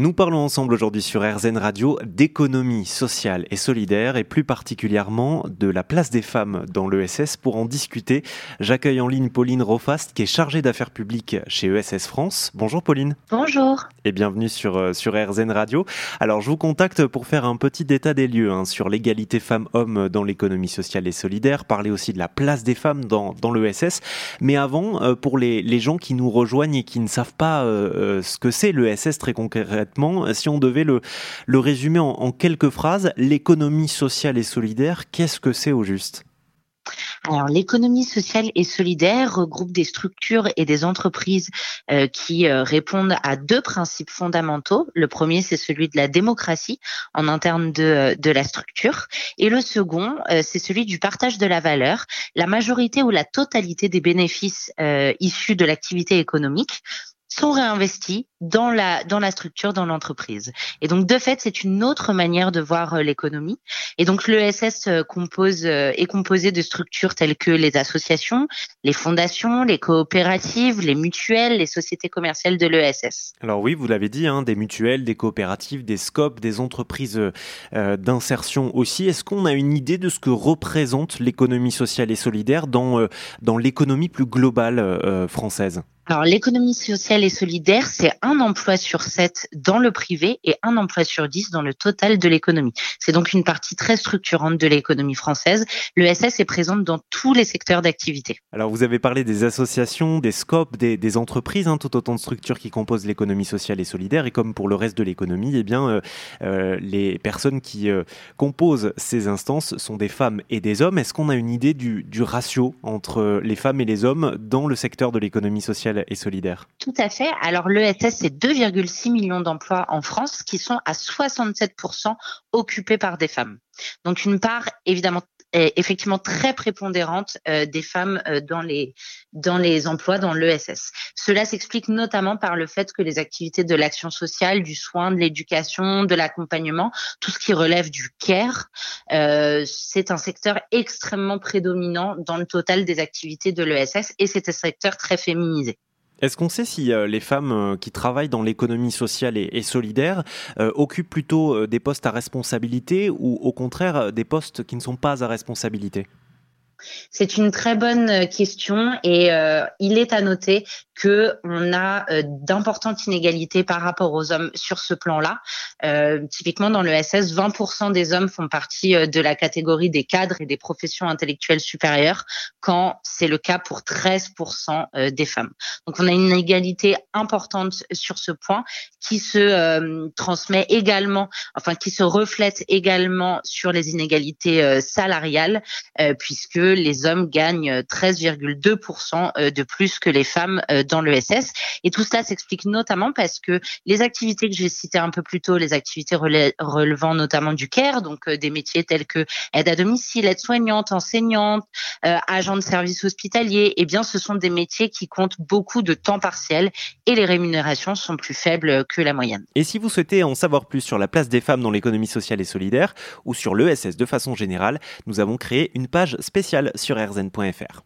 Nous parlons ensemble aujourd'hui sur RZN Radio d'économie sociale et solidaire et plus particulièrement de la place des femmes dans l'ESS. Pour en discuter, j'accueille en ligne Pauline Rofast qui est chargée d'affaires publiques chez ESS France. Bonjour Pauline. Bonjour. Et bienvenue sur, euh, sur RZN Radio. Alors je vous contacte pour faire un petit état des lieux hein, sur l'égalité femmes-hommes dans l'économie sociale et solidaire, parler aussi de la place des femmes dans, dans l'ESS. Mais avant, euh, pour les, les, gens qui nous rejoignent et qui ne savent pas euh, ce que c'est l'ESS très concrètement, si on devait le, résumer en, quelques phrases, l'économie sociale et solidaire, qu'est-ce que c'est au juste? Alors, l'économie sociale et solidaire regroupe des structures et des entreprises euh, qui euh, répondent à deux principes fondamentaux. Le premier, c'est celui de la démocratie en interne de, euh, la structure. Et le second, c'est celui du partage de la valeur. La majorité ou la totalité des bénéfices issus de l'activité économique sont réinvestis dans la dans la structure, dans l'entreprise. Et donc de fait, c'est une autre manière de voir euh, l'économie. Et donc l'ESS euh, compose euh, est composé de structures telles que les associations, les fondations, les coopératives, les mutuelles, les sociétés commerciales de l'ESS. Alors oui, vous l'avez dit, hein, des mutuelles, des coopératives, des scopes, des entreprises d'insertion aussi. Est-ce qu'on a une idée de ce que représente l'économie sociale et solidaire dans dans l'économie plus globale française? Alors, l'économie sociale et solidaire, c'est un emploi sur sept dans le privé et un emploi sur dix dans le total de l'économie. C'est donc une partie très structurante de l'économie française. L'ESS est présente dans tous les secteurs d'activité. Alors, vous avez parlé des associations, des scopes, des, entreprises, hein, tout autant de structures qui composent l'économie sociale et solidaire. Et comme pour le reste de l'économie, eh bien, euh, euh, les personnes qui euh, composent ces instances sont des femmes et des hommes. Est-ce qu'on a une idée du ratio entre les femmes et les hommes dans le secteur de l'économie sociale et solidaire. Tout à fait. Alors l'ESS, c'est 2,6 millions d'emplois en France qui sont à 67% occupés par des femmes. Donc une part évidemment effectivement très prépondérante euh, des femmes euh, dans les dans les emplois dans l'ESS. Cela s'explique notamment par le fait que les activités de l'action sociale, du soin, de l'éducation, de l'accompagnement, tout ce qui relève du care, euh, c'est un secteur extrêmement prédominant dans le total des activités de l'ESS et c'est un secteur très féminisé. Est-ce qu'on sait si euh, les femmes euh, qui travaillent dans l'économie sociale et, solidaire euh, occupent plutôt des postes à responsabilité ou au contraire des postes qui ne sont pas à responsabilité? C'est une très bonne question et euh, il est à noter que on a euh, d'importantes inégalités par rapport aux hommes sur ce plan-là. Euh, typiquement dans le SS, 20% des hommes font partie euh, de la catégorie des cadres et des professions intellectuelles supérieures, quand c'est le cas pour 13% euh, des femmes. Donc on a une inégalité importante sur ce point qui se euh, transmet également, enfin qui se reflète également sur les inégalités salariales, puisque les hommes gagnent 13,2% euh, de plus que les femmes euh, dans l'ESS. Et tout cela s'explique notamment parce que les activités que j'ai citées un peu plus tôt, les activités relevant notamment du care, donc euh, des métiers tels que aide à domicile, aide-soignante, enseignante, euh, agent de service hospitalier, eh bien, ce sont des métiers qui comptent beaucoup de temps partiel et les rémunérations sont plus faibles que la moyenne. Et si vous souhaitez en savoir plus sur la place des femmes dans l'économie sociale et solidaire ou sur l'ESS de façon générale, nous avons créé une page spéciale sur rzn.fr.